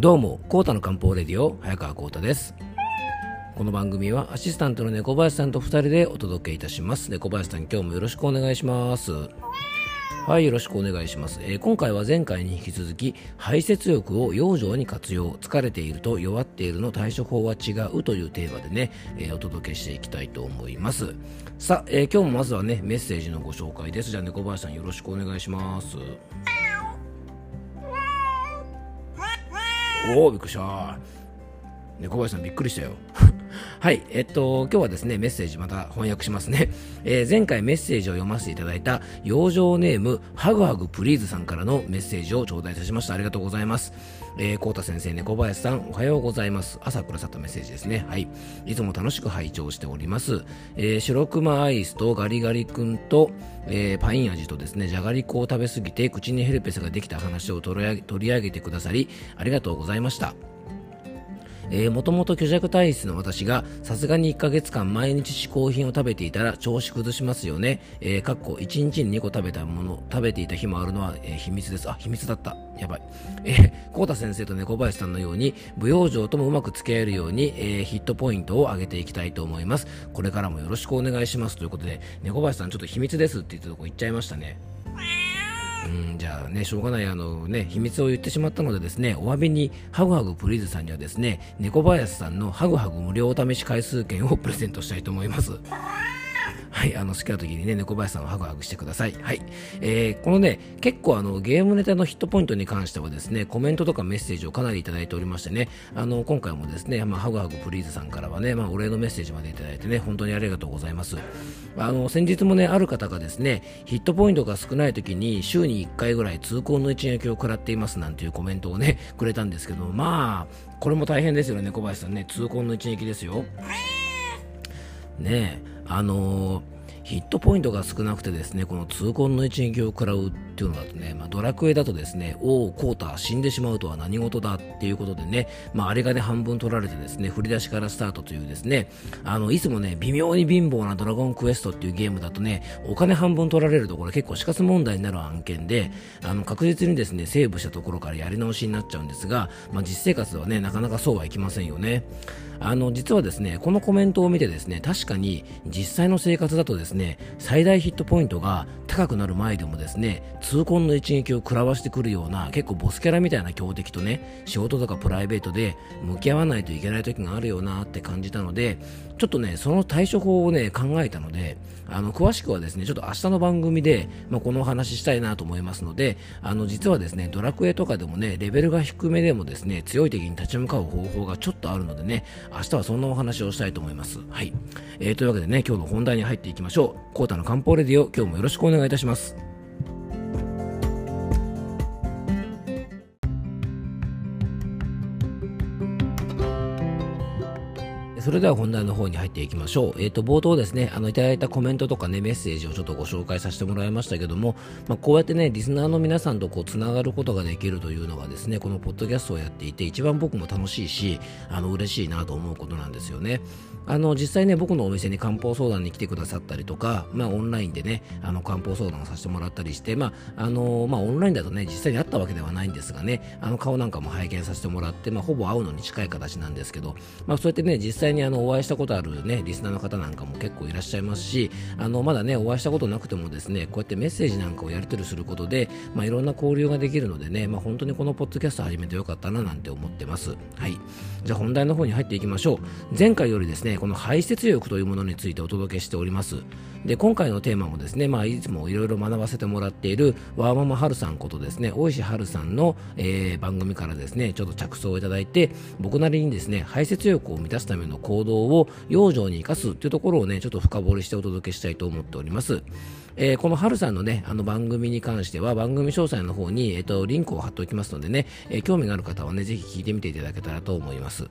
どうも、コータの漢方レディオ、早川コータです。この番組はアシスタントの猫林さんと2人でお届けいたします。猫林さん、今日もよろしくお願いします。はい、よろしくお願いします。えー今回は前回に引き続き、排泄欲を養生に活用、疲れていると弱っているの対処法は違うというテーマでね、えーお届けしていきたいと思います。さあ、えー今日もまずはね、メッセージのご紹介です。じゃあ、猫林さんよろしくお願いします。おお、びっくりした。猫林さんびっくりしたよ。はい、えっと、今日はですね、メッセージまた翻訳しますね。えー前回メッセージを読ませていただいた、養生ネーム、ハグハグプリーズさんからのメッセージを頂戴いたしました。ありがとうございます。えー、コータ先生、猫林さん、おはようございます。朝くださったメッセージですね。はい。いつも楽しく拝聴しております。えー白熊アイスとガリガリ君と、えーパイン味とですね、じゃがりこを食べ過ぎて口にヘルペスができた話を取り上げてくださり、ありがとうございました。えー、もともと虚弱体質の私がさすがに1ヶ月間毎日嗜好品を食べていたら調子崩しますよね。えー、かっこ1日に2個食べたもの、食べていた日もあるのは、えー秘密です。あ、秘密だった。やばい。えー、コー先生と猫林さんのように、舞踊場ともうまく付き合えるように、えーヒットポイントを上げていきたいと思います。これからもよろしくお願いします。ということで、猫林さんちょっと秘密ですって言ったとこ言っちゃいましたね。うん、じゃあね、しょうがない、あのね、秘密を言ってしまったのでですね、お詫びに、ハグハグプリーズさんにはですね、猫林さんのハグハグ無料お試し回数券をプレゼントしたいと思います。はい、あの、好きな時にね、猫林さんをハグハグしてください。はい。えー、このね、結構あの、ゲームネタのヒットポイントに関してはですね、コメントとかメッセージをかなりいただいておりましてね、あの、今回もですね、まあ、ハグハグプリーズさんからはね、まあ、お礼のメッセージまでいただいてね、本当にありがとうございます。あの、先日もね、ある方がですね、ヒットポイントが少ない時に、週に1回ぐらい痛恨の一撃を食らっていますなんていうコメントをね、くれたんですけど、まあ、これも大変ですよね、小林さんね、痛恨の一撃ですよ。ね、あのーヒットポイントが少なくてですね、この痛恨の一撃を食らうっていうのだとね、まあ、ドラクエだとですね、おお、コータ、死んでしまうとは何事だっていうことでね、まあ、あれがね、半分取られてですね、振り出しからスタートというですね、あの、いつもね、微妙に貧乏なドラゴンクエストっていうゲームだとね、お金半分取られるところ結構死活問題になる案件で、あの、確実にですね、セーブしたところからやり直しになっちゃうんですが、まあ、実生活ではね、なかなかそうはいきませんよね。あの、実はですね、このコメントを見てですね、確かに実際の生活だとですね、ね最大ヒットポイントが高くなる前でもですね、痛恨の一撃を食らわしてくるような、結構ボスキャラみたいな強敵とね、仕事とかプライベートで向き合わないといけない時があるよなって感じたので、ちょっとね、その対処法をね、考えたので、あの、詳しくはですね、ちょっと明日の番組で、まあ、このお話ししたいなと思いますので、あの、実はですね、ドラクエとかでもね、レベルが低めでもですね、強い敵に立ち向かう方法がちょっとあるのでね、明日はそんなお話をしたいと思います。はい。えー、というわけでね、今日の本題に入っていきましょう。コータの漢方レディオ、今日もよろしくお願いいたします。それでは本題の方に入っていきましょう。えっ、と、冒頭ですね、あの、いただいたコメントとかね、メッセージをちょっとご紹介させてもらいましたけども、まあ、こうやってね、リスナーの皆さんとこう、つながることができるというのがですね、このポッドキャストをやっていて、一番僕も楽しいし、あの、嬉しいなと思うことなんですよね。あの、実際ね、僕のお店に漢方相談に来てくださったりとか、まあ、オンラインでね、あの、漢方相談をさせてもらったりして、まあ、あの、まあ、オンラインだとね、実際に会ったわけではないんですがね、あの、顔なんかも拝見させてもらって、まあ、ほぼ会うのに近い形なんですけど、まあ、そうやってね、実際ににあの、お会いしたことあるね、リスナーの方なんかも結構いらっしゃいますし、あの、まだね、お会いしたことなくてもですね、こうやってメッセージなんかをやり取りすることで、まあ、いろんな交流ができるのでね、まあ、本当にこのポッドキャスト始めてよかったななんて思ってます。はい。じゃあ本題の方に入っていきましょう。前回よりですね、この排泄欲というものについてお届けしております。で、今回のテーマもですね、まあ、いつもいろいろ学ばせてもらっている、ワーママハルさんことですね、大石春さんの、えー番組からですね、ちょっと着想をいただいて、僕なりにですね、排泄欲を満たすための行動を養生に生かすというところをね、ちょっと深掘りしてお届けしたいと思っております。えーこの春さんのね、あの番組に関しては、番組詳細の方に、えっ、と、リンクを貼っておきますのでね、えー興味がある方はね、ぜひ聞いてみていただけたらと思います。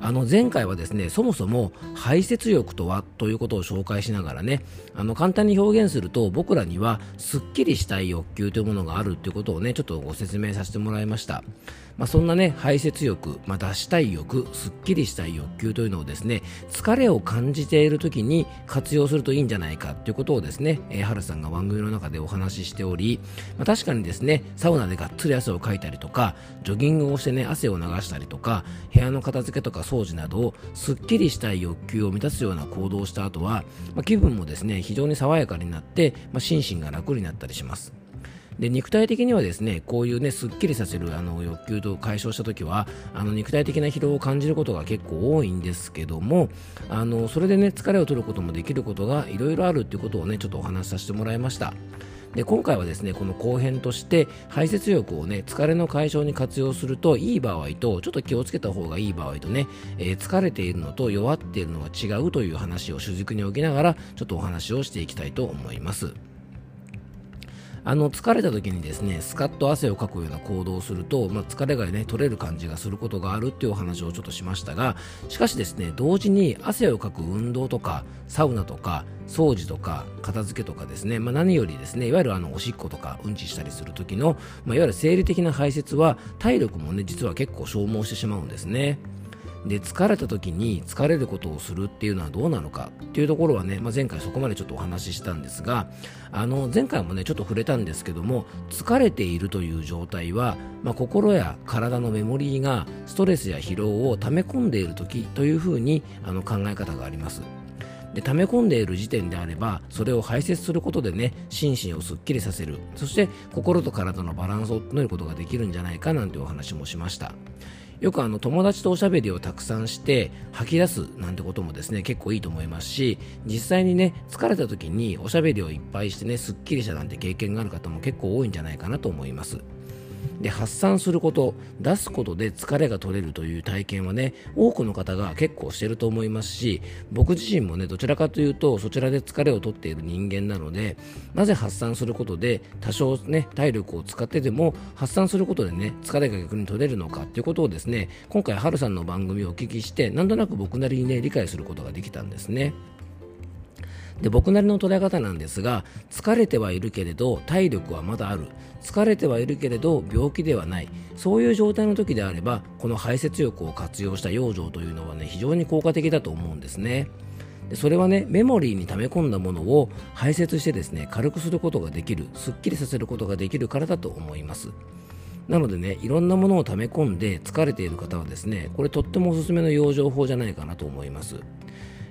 あの前回はですねそもそも排泄欲とはということを紹介しながらねあの簡単に表現すると僕らにはすっきりしたい欲求というものがあるということをねちょっとご説明させてもらいました。まあ、そんなね排泄欲、まあ、出したい欲すっきりしたい欲求というのをですね疲れを感じている時に活用するといいんじゃないかということをですね、えー、春さんが番組の中でお話ししており、まあ、確かにですねサウナでがっつり汗をかいたりとかジョギングをしてね汗を流したりとか部屋の片付けとか掃除などをすっきりしたい欲求を満たすような行動をした後は、まあ、気分もですね非常に爽やかになって、まあ、心身が楽になったりします。で肉体的にはですねこういうねすっきりさせるあの欲求と解消した時はあの肉体的な疲労を感じることが結構多いんですけどもあのそれでね疲れを取ることもできることがいろいろあるっていうことをねちょっとお話しさせてもらいましたで今回はですねこの後編として排泄欲をね疲れの解消に活用するといい場合とちょっと気をつけた方がいい場合とね、えー、疲れているのと弱っているのは違うという話を主軸に置きながらちょっとお話をしていきたいと思います。あの疲れた時にですねスカッと汗をかくような行動をすると、まあ、疲れがね取れる感じがすることがあるっていうお話をちょっとしましたがしかしですね同時に汗をかく運動とかサウナとか掃除とか片付けとかですね、まあ、何よりですねいわゆるあのおしっことかうんちしたりする時の、まあ、いわゆる生理的な排泄は体力もね実は結構消耗してしまうんですね。で疲れた時に疲れることをするっていうのはどうなのかっていうところはね、まあ、前回そこまでちょっとお話ししたんですがあの前回もねちょっと触れたんですけども疲れているという状態は、まあ、心や体のメモリーがストレスや疲労を溜め込んでいる時というふうにあの考え方があります。で溜め込んでいる時点であればそれを排泄することでね心身をすっきりさせる。そして心と体のバランスを整えることができるんじゃないかなんてお話もしました。よくあの友達とおしゃべりをたくさんして吐き出すなんてこともですね結構いいと思いますし実際にね疲れた時におしゃべりをいっぱいしてねすっきりしたなんて経験がある方も結構多いんじゃないかなと思います。で発散すること出すことで疲れが取れるという体験はね多くの方が結構してると思いますし僕自身もねどちらかというとそちらで疲れを取っている人間なのでなぜ発散することで多少ね体力を使ってでも発散することでね疲れが逆に取れるのかということをですね今回ハルさんの番組をお聞きしてなんとなく僕なりにね理解することができたんですね。で僕なりの捉え方なんですが疲れてはいるけれど体力はまだある疲れてはいるけれど病気ではない。そういう状態の時であればこの排泄欲を活用した養生というのはね非常に効果的だと思うんですね。でそれはねメモリーに溜め込んだものを排泄してですね軽くすることができるすっきりさせることができるからだと思います。なのでねいろんなものを溜め込んで疲れている方はですねこれとってもおすすめの養生法じゃないかなと思います。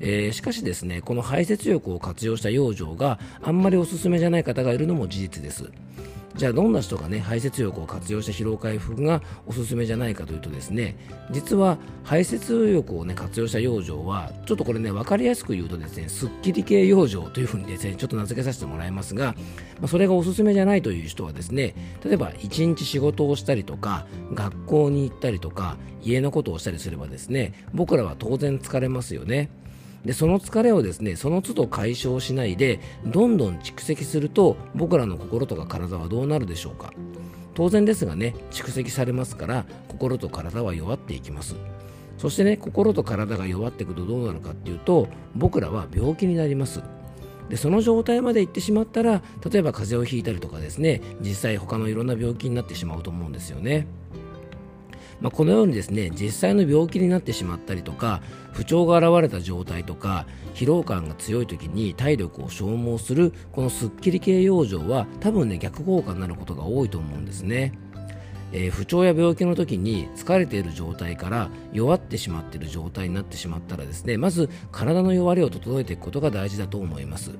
えー、しかしですねこの排泄力を活用した養生があんまりおすすめじゃない方がいるのも事実です。じゃあどんな人がね排泄力を活用した疲労回復がおすすめじゃないかというとですね実は排泄力をね活用した養生はちょっとこれね分かりやすく言うとですねすっきり系養生というふうにですねちょっと名付けさせてもらいますが、まあ、それがおすすめじゃないという人はですね例えば一日仕事をしたりとか学校に行ったりとか家のことをしたりすればですね僕らは当然疲れますよね。でその疲れをですねその都度解消しないでどんどん蓄積すると僕らの心とか体はどうなるでしょうか。当然ですがね蓄積されますから心と体は弱っていきます。そしてね心と体が弱っていくとどうなるかっていうと僕らは病気になります。でその状態まで行ってしまったら例えば風邪をひいたりとかですね実際他のいろんな病気になってしまうと思うんですよね。まあ、このようにですね実際の病気になってしまったりとか不調が現れた状態とか疲労感が強い時に体力を消耗するこのスッキリ系養生は多分ね逆効果になることが多いと思うんですね。えー、不調や病気の時に疲れている状態から弱ってしまっている状態になってしまったらですねまず体の弱りを整えていくことが大事だと思います。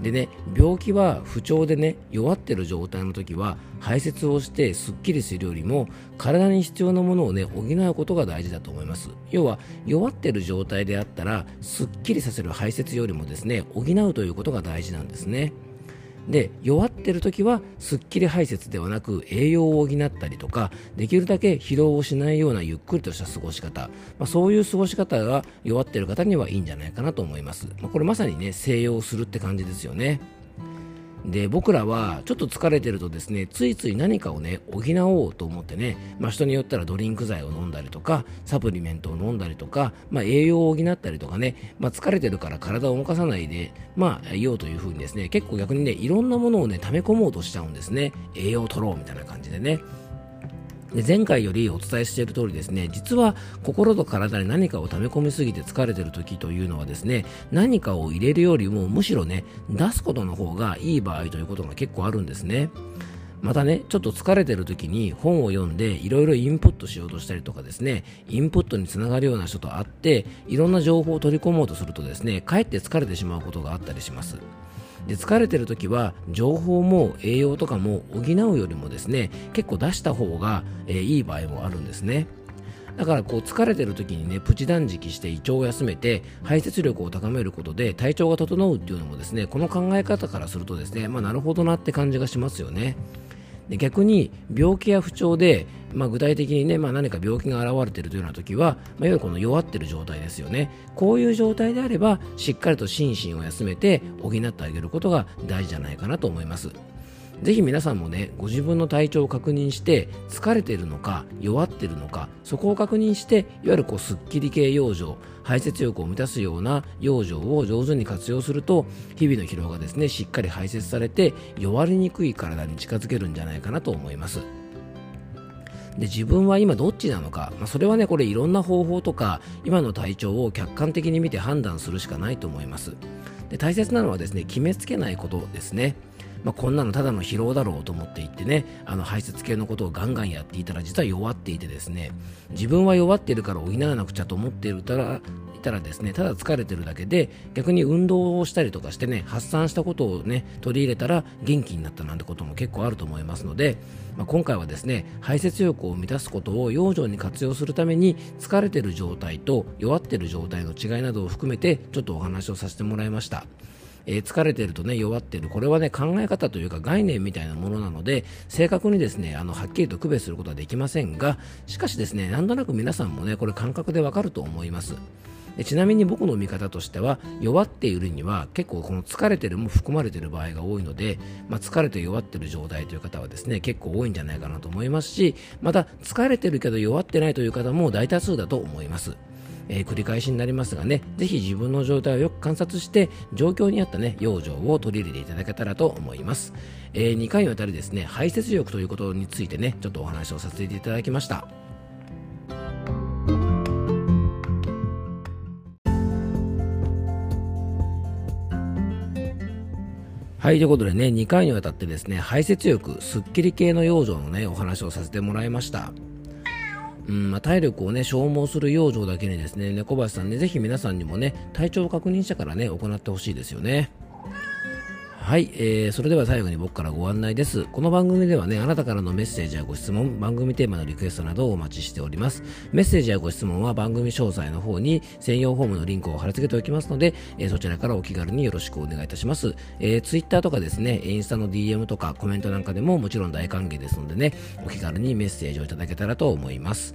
でね病気は不調でね弱ってる状態の時は排泄をしてすっきりするよりも体に必要なものをね補うことが大事だと思います。要は弱ってる状態であったらすっきりさせる排泄よりもですね補うということが大事なんですね。で弱ってる時はすっきり排泄ではなく栄養を補ったりとかできるだけ疲労をしないようなゆっくりとした過ごし方、まあ、そういう過ごし方が弱ってる方にはいいんじゃないかなと思います、まあ、これまさにね静養するって感じですよね。で僕らはちょっと疲れてるとですねついつい何かをね補おうと思ってね、まあ、人によったらドリンク剤を飲んだりとかサプリメントを飲んだりとか、まあ、栄養を補ったりとかね、まあ、疲れてるから体を動かさないで、まあ、いようというふうにですね結構逆にねいろんなものをね溜め込もうとしちゃうんですね。栄養を取ろうみたいな感じでね。で前回よりお伝えしている通りですね実は心と体に何かを溜め込みすぎて疲れてる時というのはですね何かを入れるよりもむしろね出すことの方がいい場合ということが結構あるんですねまたね、ちょっと疲れてる時に本を読んでいろいろインプットしようとしたりとかですね、インプットにつながるような人と会って、いろんな情報を取り込もうとするとですね、かえって疲れてしまうことがあったりします。で疲れてる時は情報も栄養とかも補うよりもですね結構出した方が、えー、いい場合もあるんですね。だからこう疲れてる時にねプチ断食して胃腸を休めて排泄力を高めることで体調が整うっていうのもですねこの考え方からするとですねまあなるほどなって感じがしますよね。で逆に病気や不調で、まあ、具体的に、ねまあ、何か病気が現れているというような時は、まあ、いわゆるこの弱ってる状態ですよね。こういう状態であればしっかりと心身を休めて補ってあげることが大事じゃないかなと思います。ぜひ皆さんもねご自分の体調を確認して疲れているのか弱っているのかそこを確認していわゆるこうスッキリ系養生排泄欲を満たすような養生を上手に活用すると日々の疲労がですねしっかり排泄されて弱りにくい体に近づけるんじゃないかなと思います。で自分は今どっちなのか、まあ、それはねこれいろんな方法とか今の体調を客観的に見て判断するしかないと思います。で大切なのはですね決めつけないことですね。まあ、こんなのただの疲労だろうと思っていってねあの排泄系のことをガンガンやっていたら実は弱っていてですね自分は弱っているから補わなくちゃと思っていたらたらですねただ疲れてるだけで逆に運動をしたりとかしてね発散したことをね取り入れたら元気になったなんてことも結構あると思いますので、まあ、今回はですね排泄欲を満たすことを養生に活用するために疲れてる状態と弱ってる状態の違いなどを含めてちょっとお話をさせてもらいました。えー、疲れてるとね弱ってるこれはね考え方というか概念みたいなものなので正確にですねあのはっきりと区別することはできませんがしかしですねなんとなく皆さんもねこれ感覚でわかると思いますちなみに僕の見方としては弱っているには結構この疲れてるも含まれている場合が多いので、まあ、疲れて弱ってる状態という方はですね結構多いんじゃないかなと思いますしまた疲れてるけど弱ってないという方も大多数だと思いますえー、繰り返しになりますがね、ぜひ自分の状態をよく観察して、状況に合ったね、養生を取り入れていただけたらと思います。えー、2回にわたりですね、排泄力ということについてね、ちょっとお話をさせていただきました。はい、ということでね、2回にわたってですね、排泄力、スッキリ系の養生のね、お話をさせてもらいました。うんまあ、体力を、ね、消耗する養生だけにですね猫林さんねぜひ皆さんにもね体調を確認してからね行ってほしいですよね。はい、えー、それでは最後に僕からご案内です。この番組ではね、あなたからのメッセージやご質問、番組テーマのリクエストなどをお待ちしております。メッセージやご質問は番組詳細の方に専用フォームのリンクを貼り付けておきますので、えー、そちらからお気軽によろしくお願いいたします。えー、Twitter とかですね、インスタの DM とかコメントなんかでももちろん大歓迎ですのでね、お気軽にメッセージをいただけたらと思います。